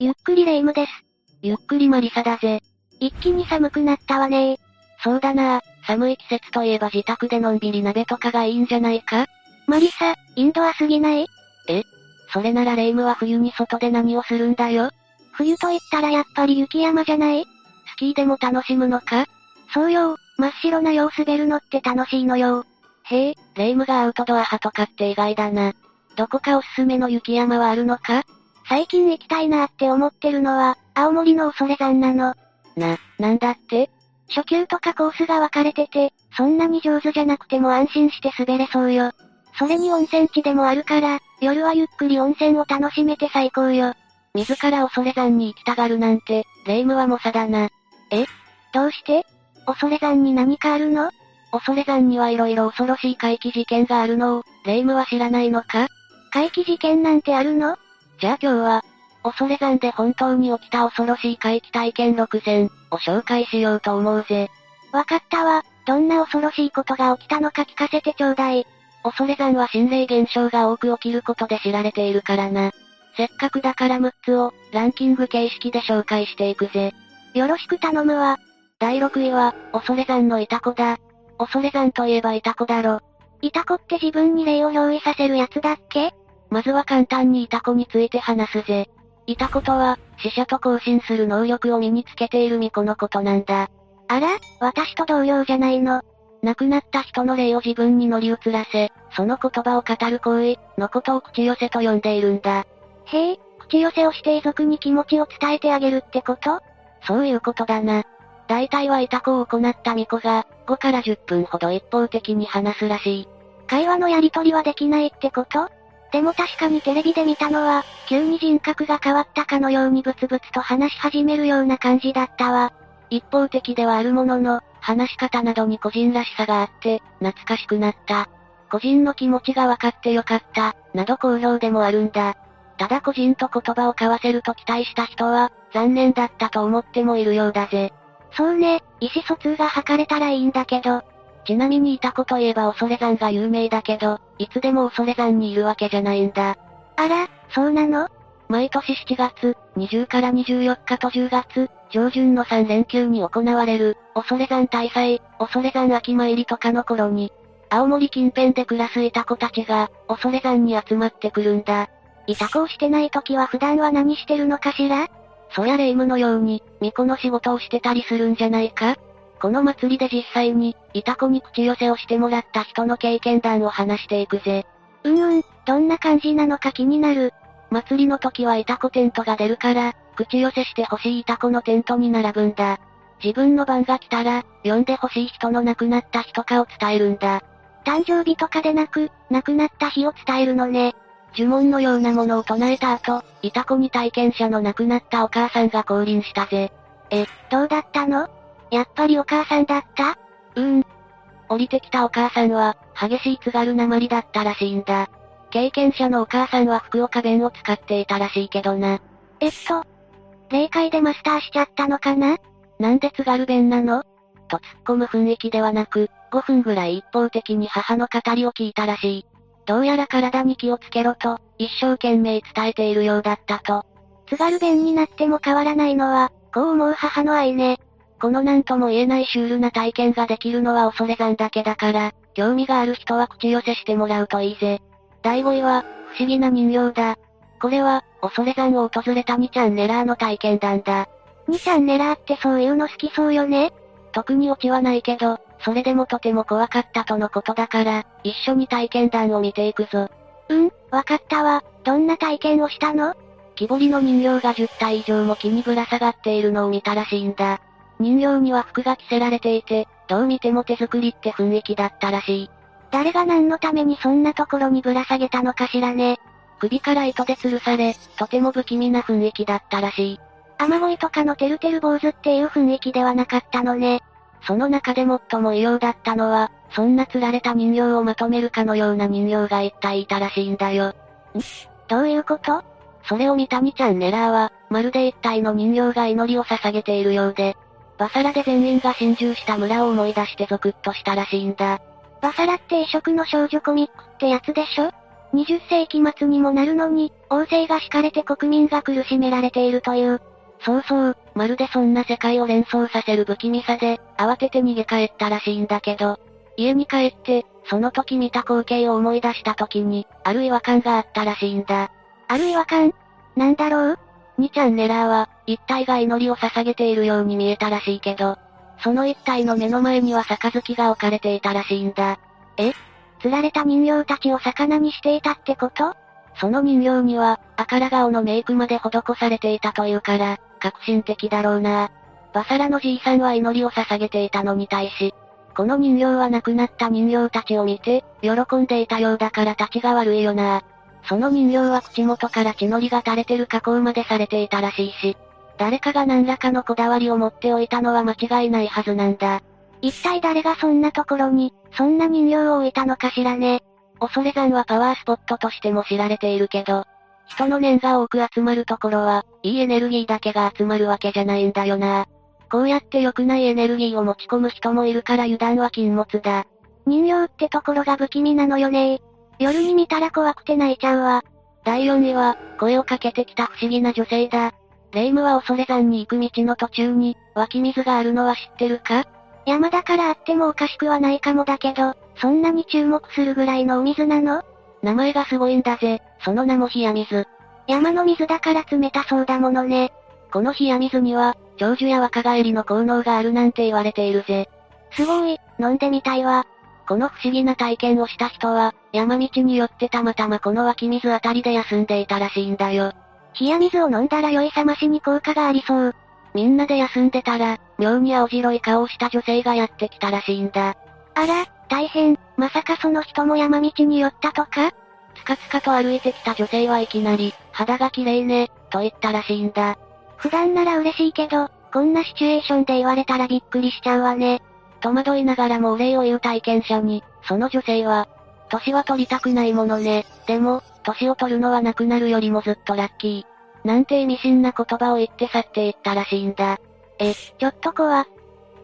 ゆっくりレ夢ムです。ゆっくりマリサだぜ。一気に寒くなったわね。そうだな。寒い季節といえば自宅でのんびり鍋とかがいいんじゃないか？マリサ、インドアすぎない？え？それならレ夢ムは冬に外で何をするんだよ？冬と言ったらやっぱり雪山じゃない？スキーでも楽しむのか？そうよ、真っ白なよう滑るのって楽しいのよ。へえ、レ夢ムがアウトドア派とかって意外だな。どこかおすすめの雪山はあるのか？最近行きたいなって思ってるのは、青森の恐山なの。な、なんだって？初級とかコースが分かれてて、そんなに上手じゃなくても安心して滑れそうよ。それに温泉地でもあるから、夜はゆっくり温泉を楽しめて最高よ。自ら恐山に行きたがるなんて、レ夢ムは猛者だな。え？どうして？恐山に何かあるの？恐山には色々恐ろしい怪奇事件があるのを、レ夢ムは知らないのか？怪奇事件なんてあるの？じゃあ今日は、恐山で本当に起きた恐ろしい怪奇体験6選を紹介しようと思うぜ。わかったわ。どんな恐ろしいことが起きたのか聞かせてちょうだい。恐山は心霊現象が多く起きることで知られているからな。せっかくだから6つを、ランキング形式で紹介していくぜ。よろしく頼むわ。第6位は、恐山のイタコだ。恐山といえばイタコだろ。イタコって自分に霊を憑依させるやつだっけ？まずは簡単にイタコについて話すぜ。イタコとは、死者と交信する能力を身につけている巫女のことなんだ。あら、私と同様じゃないの。亡くなった人の霊を自分に乗り移らせ、その言葉を語る行為のことを口寄せと呼んでいるんだ。へえ、口寄せをして遺族に気持ちを伝えてあげるってこと？そういうことだな。大体はイタコを行った巫女が、5から10分ほど一方的に話すらしい。会話のやりとりはできないってこと？でも確かにテレビで見たのは、急に人格が変わったかのようにブツブツと話し始めるような感じだったわ。一方的ではあるものの、話し方などに個人らしさがあって、懐かしくなった。個人の気持ちが分かってよかった、など好評でもあるんだ。ただ個人と言葉を交わせると期待した人は、残念だったと思ってもいるようだぜ。そうね、意思疎通が図れたらいいんだけど。ちなみにいた子といえば恐山が有名だけど、いつでも恐山にいるわけじゃないんだ。あら、そうなの？毎年7月、20から24日と10月、上旬の3連休に行われる、恐山大祭、恐山秋参りとかの頃に、青森近辺で暮らすイタコたちが、恐山に集まってくるんだ。イタコをしてない時は普段は何してるのかしら？そや霊夢のように、巫女の仕事をしてたりするんじゃないか？この祭りで実際に、イタコに口寄せをしてもらった人の経験談を話していくぜ。うんうん、どんな感じなのか気になる。祭りの時はイタコテントが出るから、口寄せして欲しいイタコのテントに並ぶんだ。自分の番が来たら、呼んで欲しい人の亡くなった日とかを伝えるんだ。誕生日とかでなく、亡くなった日を伝えるのね。呪文のようなものを唱えた後、イタコに体験者の亡くなったお母さんが降臨したぜ。え、どうだったの？やっぱりお母さんだった？うーん。降りてきたお母さんは、激しい津軽なまりだったらしいんだ。経験者のお母さんは福岡弁を使っていたらしいけどな。えっと、霊界でマスターしちゃったのかな？なんで津軽弁なの？と突っ込む雰囲気ではなく、5分ぐらい一方的に母の語りを聞いたらしい。どうやら体に気をつけろと、一生懸命伝えているようだったと。津軽弁になっても変わらないのは、こう思う母の愛ね。この何とも言えないシュールな体験ができるのは恐山だけだから、興味がある人は口寄せしてもらうといいぜ。第5位は、不思議な人形だ。これは、恐山を訪れた2ちゃんネラーの体験談だ。2ちゃんネラーってそういうの好きそうよね？特にオチはないけど、それでもとても怖かったとのことだから、一緒に体験談を見ていくぞ。うん、わかったわ。どんな体験をしたの？木彫りの人形が10体以上も木にぶら下がっているのを見たらしいんだ。人形には服が着せられていて、どう見ても手作りって雰囲気だったらしい。誰が何のためにそんなところにぶら下げたのかしらね。首から糸で吊るされ、とても不気味な雰囲気だったらしい。雨乞いとかのてるてる坊主っていう雰囲気ではなかったのね。その中で最も異様だったのは、そんな釣られた人形をまとめるかのような人形が一体いたらしいんだよ。んどういうこと？それを見たにちゃんネラーは、まるで一体の人形が祈りを捧げているようで、バサラで全員が心中した村を思い出してゾクッとしたらしいんだ。バサラって異色の少女コミックってやつでしょ？20世紀末にもなるのに、王政が敷かれて国民が苦しめられているという。そうそう、まるでそんな世界を連想させる不気味さで、慌てて逃げ帰ったらしいんだけど、家に帰って、その時見た光景を思い出した時に、ある違和感があったらしいんだ。ある違和感？なんだろう？?2 チャンネラーは、一体が祈りを捧げているように見えたらしいけど、その一体の目の前には杯が置かれていたらしいんだ。え？釣られた人形たちを魚にしていたってこと？その人形には、赤ら顔のメイクまで施されていたというから、革新的だろうな。バサラのじいさんは祈りを捧げていたのに対し、この人形は亡くなった人形たちを見て、喜んでいたようだから立ちが悪いよな。その人形は口元から血のりが垂れてる加工までされていたらしいし、誰かが何らかのこだわりを持っておいたのは間違いないはずなんだ。一体誰がそんなところに、そんな人形を置いたのかしらね。恐山はパワースポットとしても知られているけど、人の念が多く集まるところは、いいエネルギーだけが集まるわけじゃないんだよな。こうやって良くないエネルギーを持ち込む人もいるから油断は禁物だ。人形ってところが不気味なのよね夜に見たら怖くて泣いちゃうわ。第4位は、声をかけてきた不思議な女性だ。霊夢は恐山に行く道の途中に、湧き水があるのは知ってるか？山だからあってもおかしくはないかもだけど、そんなに注目するぐらいのお水なの？名前がすごいんだぜ、その名も冷や水。山の水だから冷たそうだものね。この冷や水には、長寿や若返りの効能があるなんて言われているぜ。すごい、飲んでみたいわ。この不思議な体験をした人は、山道によってたまたまこの湧き水あたりで休んでいたらしいんだよ。冷や水を飲んだら酔い覚ましに効果がありそう。みんなで休んでたら、妙に青白い顔をした女性がやってきたらしいんだ。あら、大変、まさかその人も山道に寄ったとか？つかつかと歩いてきた女性はいきなり、肌が綺麗ね、と言ったらしいんだ。普段なら嬉しいけど、こんなシチュエーションで言われたらびっくりしちゃうわね。戸惑いながらもお礼を言う体験者に、その女性は、年は取りたくないものね。でも、年を取るのはなくなるよりもずっとラッキー。なんて意味深な言葉を言って去っていったらしいんだ。え、ちょっと怖。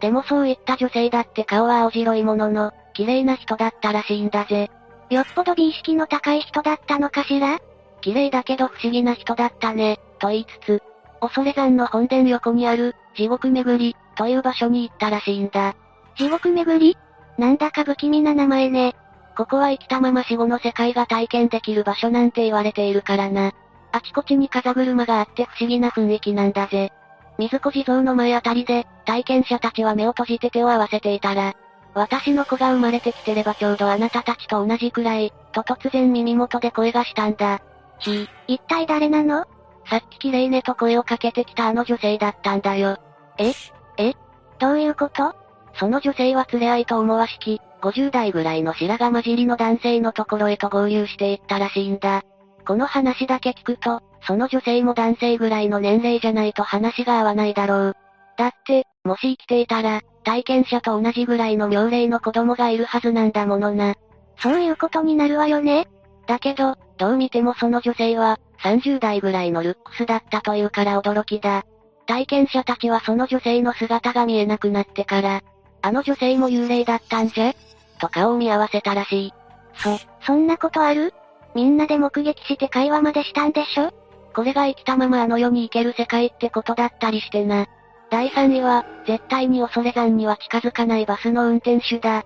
でもそういった女性だって顔は青白いものの、綺麗な人だったらしいんだぜ。よっぽど美意識の高い人だったのかしら？綺麗だけど不思議な人だったね、と言いつつ、恐山の本殿横にある、地獄巡り、という場所に行ったらしいんだ。地獄巡り？なんだか不気味な名前ね。ここは生きたまま死後の世界が体験できる場所なんて言われているからな。あちこちに風車があって不思議な雰囲気なんだぜ。水子地蔵の前あたりで、体験者たちは目を閉じて手を合わせていたら、私の子が生まれてきてればちょうどあなたたちと同じくらい、と突然耳元で声がしたんだ。ひ、一体誰なの？さっき綺麗ねと声をかけてきたあの女性だったんだよ。え？え？どういうこと？その女性は連れ合いと思わしき、50代ぐらいの白髪混じりの男性のところへと合流していったらしいんだ。この話だけ聞くと、その女性も男性ぐらいの年齢じゃないと話が合わないだろう。だって、もし生きていたら、体験者と同じぐらいの妙齢の子供がいるはずなんだものな。そういうことになるわよね。だけど、どう見てもその女性は、30代ぐらいのルックスだったというから驚きだ。体験者たちはその女性の姿が見えなくなってから、あの女性も幽霊だったんじゃ？と顔を見合わせたらしい。そ、そんなことある？みんなで目撃して会話までしたんでしょ？これが生きたままあの世に行ける世界ってことだったりしてな。第3位は、絶対に恐山には近づかないバスの運転手だ。ん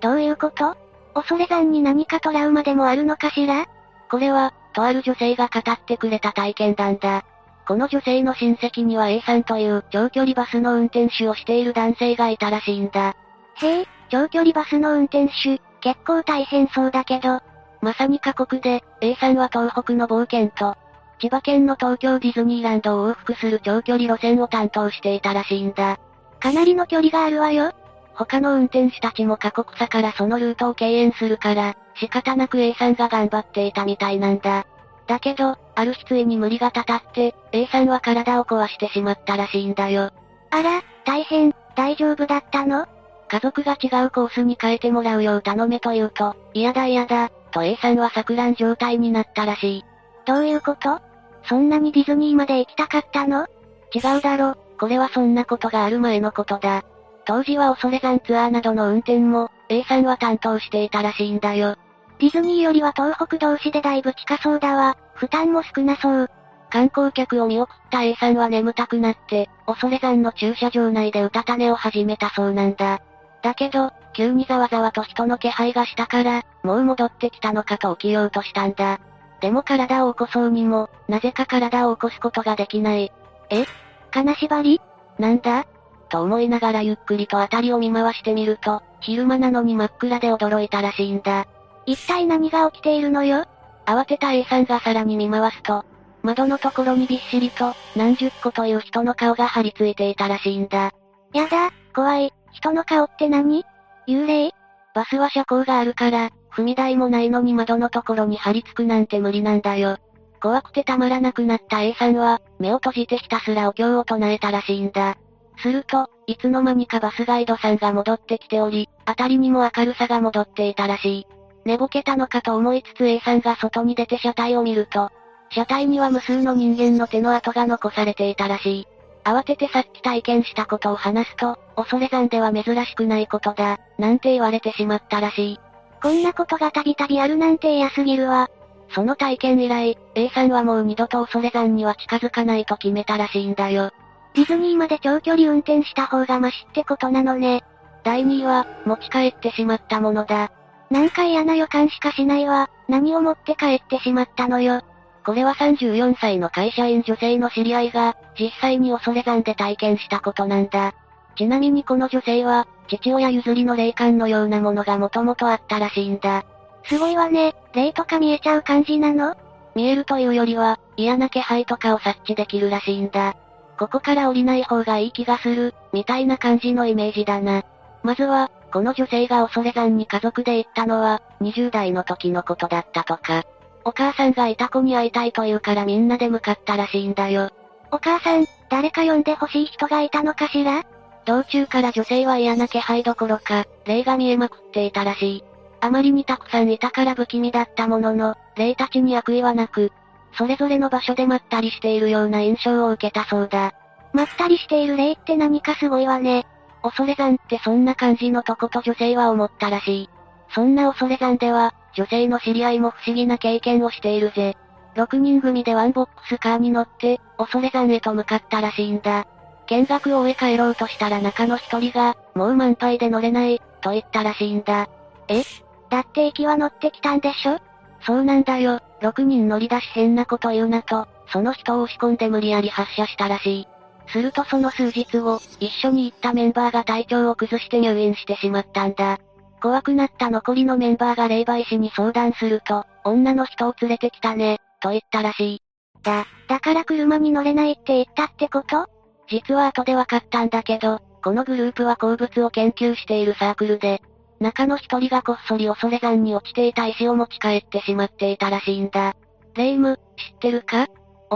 どういうこと？恐山に何かトラウマでもあるのかしら？これは、とある女性が語ってくれた体験談だ。この女性の親戚には A さんという長距離バスの運転手をしている男性がいたらしいんだ。へえ、長距離バスの運転手、結構大変そうだけど。まさに過酷で、A さんは東北の冒険と、千葉県の東京ディズニーランドを往復する長距離路線を担当していたらしいんだ。かなりの距離があるわよ。他の運転手たちも過酷さからそのルートを敬遠するから、仕方なく A さんが頑張っていたみたいなんだ。だけど、ある日ついに無理がたたって、A さんは体を壊してしまったらしいんだよ。あら、大変、大丈夫だったの？家族が違うコースに変えてもらうよう頼めと言うと、嫌だ嫌だ、と A さんは錯乱状態になったらしい。どういうこと？そんなにディズニーまで行きたかったの？違うだろ、これはそんなことがある前のことだ。当時は恐山ツアーなどの運転も、A さんは担当していたらしいんだよ。ディズニーよりは東北同士でだいぶ近そうだわ。負担も少なそう。観光客を見送った A さんは眠たくなって、恐山の駐車場内でうたた寝を始めたそうなんだ。だけど、急にざわざわと人の気配がしたから、もう戻ってきたのかと起きようとしたんだ。でも体を起こそうにも、なぜか体を起こすことができない。え？金縛り？なんだ？と思いながらゆっくりと辺りを見回してみると、昼間なのに真っ暗で驚いたらしいんだ。一体何が起きているのよ？慌てた A さんがさらに見回すと、窓のところにびっしりと、何十個という人の顔が張り付いていたらしいんだ。やだ、怖い。人の顔って何？幽霊？バスは車高があるから、踏み台もないのに窓のところに張り付くなんて無理なんだよ。怖くてたまらなくなった A さんは、目を閉じてひたすらお経を唱えたらしいんだ。すると、いつの間にかバスガイドさんが戻ってきており、辺りにも明るさが戻っていたらしい。寝ぼけたのかと思いつつ A さんが外に出て車体を見ると、車体には無数の人間の手の跡が残されていたらしい。慌ててさっき体験したことを話すと、恐山では珍しくないことだ、なんて言われてしまったらしい。こんなことがたびたびあるなんて嫌すぎるわ。その体験以来、A さんはもう二度と恐山には近づかないと決めたらしいんだよ。ディズニーまで長距離運転した方がマシってことなのね。第2位は、持ち帰ってしまったものだ。なんか嫌な予感しかしないわ。何を持って帰ってしまったのよ。これは34歳の会社員女性の知り合いが、実際に恐山で体験したことなんだ。ちなみにこの女性は、父親譲りの霊感のようなものがもともとあったらしいんだ。すごいわね、霊とか見えちゃう感じなの？見えるというよりは、嫌な気配とかを察知できるらしいんだ。ここから降りない方がいい気がする、みたいな感じのイメージだな。まずは、この女性が恐山に家族で行ったのは、20代の時のことだったとか。お母さんがいた子に会いたいと言うからみんなで向かったらしいんだよ。お母さん、誰か呼んで欲しい人がいたのかしら？道中から女性は嫌な気配どころか、霊が見えまくっていたらしい。あまりにたくさんいたから不気味だったものの、霊たちに悪意はなく、それぞれの場所でまったりしているような印象を受けたそうだ。まったりしている霊って何かすごいわね。恐山ってそんな感じのとこと女性は思ったらしい。そんな恐山では、女性の知り合いも不思議な経験をしているぜ。6人組でワンボックスカーに乗って、恐山へと向かったらしいんだ。見学を終え帰ろうとしたら中の一人が、もう満杯で乗れない、と言ったらしいんだ。え？だって駅は乗ってきたんでしょ？そうなんだよ、6人乗り出し変なこと言うなと、その人を押し込んで無理やり発車したらしい。するとその数日後、一緒に行ったメンバーが体調を崩して入院してしまったんだ。怖くなった残りのメンバーが霊媒師に相談すると、女の人を連れてきたね、と言ったらしい。だ、だから車に乗れないって言ったってこと？実は後で分かったんだけど、このグループは鉱物を研究しているサークルで、中の一人がこっそり恐れ山に落ちていた石を持ち帰ってしまっていたらしいんだ。レイム、知ってるか？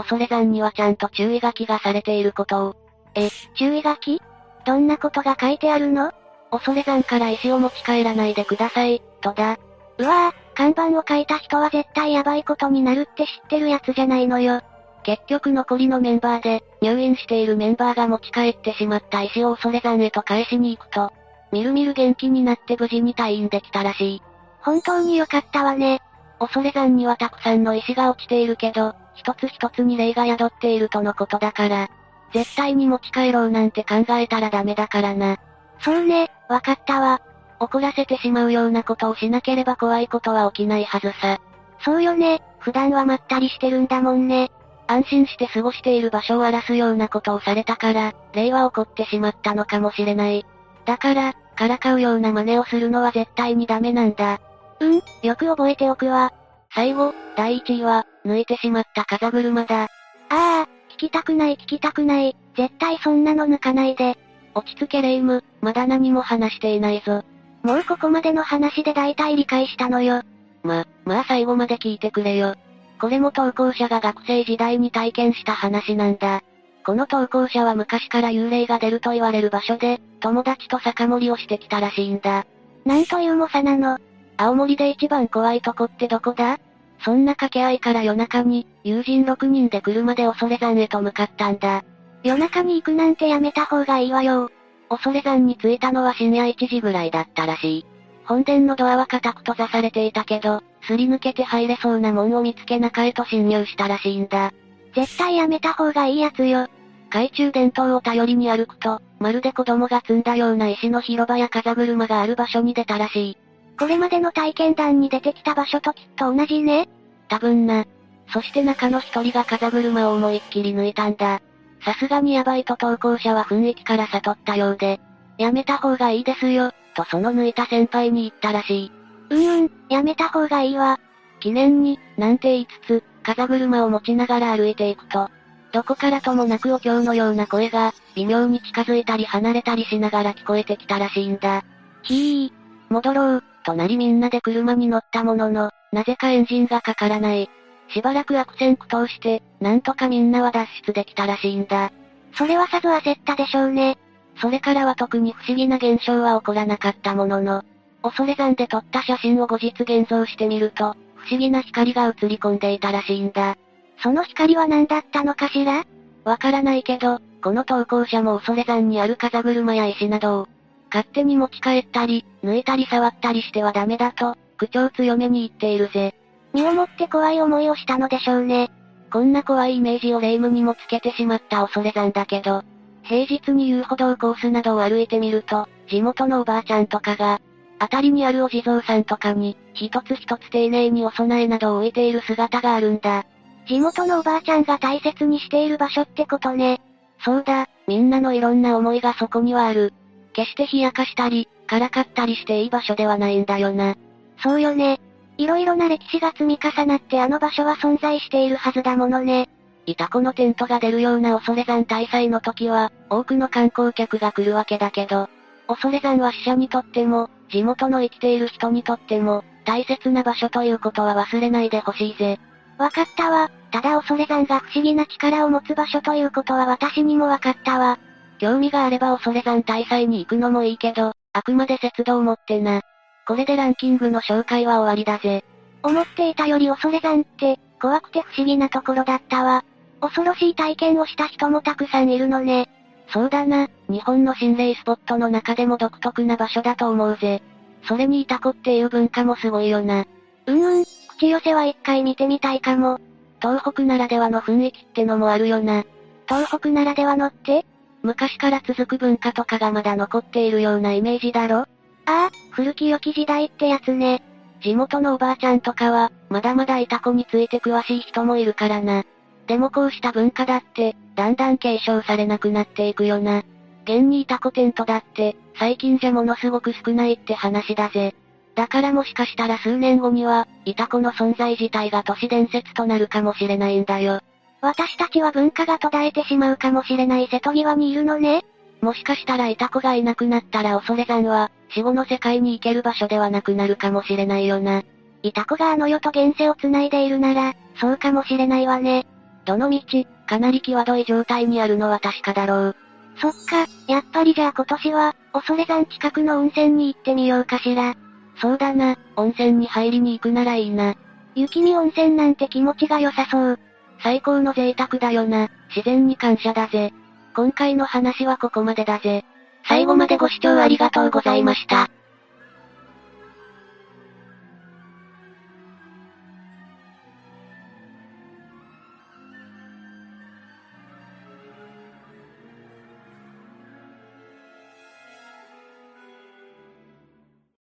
恐山にはちゃんと注意書きがされていることを。え、注意書き？どんなことが書いてあるの？恐山から石を持ち帰らないでください、とだ。うわぁ、看板を書いた人は絶対ヤバいことになるって知ってるやつじゃないのよ。結局残りのメンバーで、入院しているメンバーが持ち帰ってしまった石を恐山へと返しに行くと、みるみる元気になって無事に退院できたらしい。本当に良かったわね。恐山にはたくさんの石が落ちているけど、一つ一つに霊が宿っているとのことだから、絶対に持ち帰ろうなんて考えたらダメだからな。そうね、わかったわ。怒らせてしまうようなことをしなければ怖いことは起きないはずさ。そうよね、普段はまったりしてるんだもんね。安心して過ごしている場所を荒らすようなことをされたから、霊は起こってしまったのかもしれない。だから、からかうような真似をするのは絶対にダメなんだ。うん、よく覚えておくわ。最後、第1位は、抜いてしまった風車だ。ああ、聞きたくない聞きたくない。絶対そんなの抜かないで。落ち着けレイム、まだ何も話していないぞ。もうここまでの話で大体理解したのよ。ま、まあ最後まで聞いてくれよ。これも投稿者が学生時代に体験した話なんだ。この投稿者は昔から幽霊が出ると言われる場所で、友達と酒盛りをしてきたらしいんだ。なんという猛者なの。青森で一番怖いとこってどこだ？そんな掛け合いから夜中に、友人6人で車で恐山へと向かったんだ。夜中に行くなんてやめた方がいいわよ。恐山に着いたのは深夜1時ぐらいだったらしい。本殿のドアは固く閉ざされていたけど、すり抜けて入れそうな門を見つけ中へと侵入したらしいんだ。絶対やめた方がいいやつよ。懐中電灯を頼りに歩くと、まるで子供が積んだような石の広場や風車がある場所に出たらしい。これまでの体験談に出てきた場所ときっと同じね。多分な。そして中の一人が風車を思いっきり抜いたんだ。さすがにヤバいと投稿者は雰囲気から悟ったようで、やめた方がいいですよ、とその抜いた先輩に言ったらしい。うんうん、やめた方がいいわ。記念に、なんて言いつつ、風車を持ちながら歩いていくと、どこからともなくお経のような声が、微妙に近づいたり離れたりしながら聞こえてきたらしいんだ。ひー、戻ろう、となりみんなで車に乗ったものの、なぜかエンジンがかからない。しばらく悪戦苦闘して、なんとかみんなは脱出できたらしいんだ。それはさぞ焦ったでしょうね。それからは特に不思議な現象は起こらなかったものの、恐山で撮った写真を後日現像してみると、不思議な光が映り込んでいたらしいんだ。その光は何だったのかしら？わからないけど、この投稿者も恐山にある風車や石などを、勝手に持ち帰ったり、抜いたり触ったりしてはダメだと、口調強めに言っているぜ。身をもって怖い思いをしたのでしょうね。こんな怖いイメージを霊夢にもつけてしまった恐れ山だけど、平日に遊歩道コースなどを歩いてみると、地元のおばあちゃんとかが、辺りにあるお地蔵さんとかに、一つ一つ丁寧にお供えなどを置いている姿があるんだ。地元のおばあちゃんが大切にしている場所ってことね。そうだ、みんなのいろんな思いがそこにはある。決して冷やかしたり、からかったりしていい場所ではないんだよな。そうよね。いろいろな歴史が積み重なってあの場所は存在しているはずだものね。いたこのテントが出るような恐山大祭の時は、多くの観光客が来るわけだけど、恐山は死者にとっても、地元の生きている人にとっても、大切な場所ということは忘れないでほしいぜ。わかったわ。ただ恐山が不思議な力を持つ場所ということは私にもわかったわ。興味があれば恐山大祭に行くのもいいけど、あくまで節度を持ってな。これでランキングの紹介は終わりだぜ。思っていたより恐山って、怖くて不思議なところだったわ。恐ろしい体験をした人もたくさんいるのね。そうだな、日本の心霊スポットの中でも独特な場所だと思うぜ。それにイタコっていう文化もすごいよな。うんうん、口寄せは一回見てみたいかも。東北ならではの雰囲気ってのもあるよな。東北ならではのって？昔から続く文化とかがまだ残っているようなイメージだろ？ああ、古き良き時代ってやつね。地元のおばあちゃんとかは、まだまだイタコについて詳しい人もいるからな。でもこうした文化だって、だんだん継承されなくなっていくよな。現にイタコテントだって、最近じゃものすごく少ないって話だぜ。だからもしかしたら数年後には、イタコの存在自体が都市伝説となるかもしれないんだよ。私たちは文化が途絶えてしまうかもしれない瀬戸際にいるのね。もしかしたらイタコがいなくなったら恐山は、死後の世界に行ける場所ではなくなるかもしれないよな。イタコがあの世と現世を繋いでいるなら、そうかもしれないわね。どの道、かなり際どい状態にあるのは確かだろう。そっか、やっぱりじゃあ今年は、恐山近くの温泉に行ってみようかしら。そうだな、温泉に入りに行くならいいな。雪見温泉なんて気持ちが良さそう。最高の贅沢だよな、自然に感謝だぜ。今回の話はここまでだぜ。最後までご視聴ありがとうございました。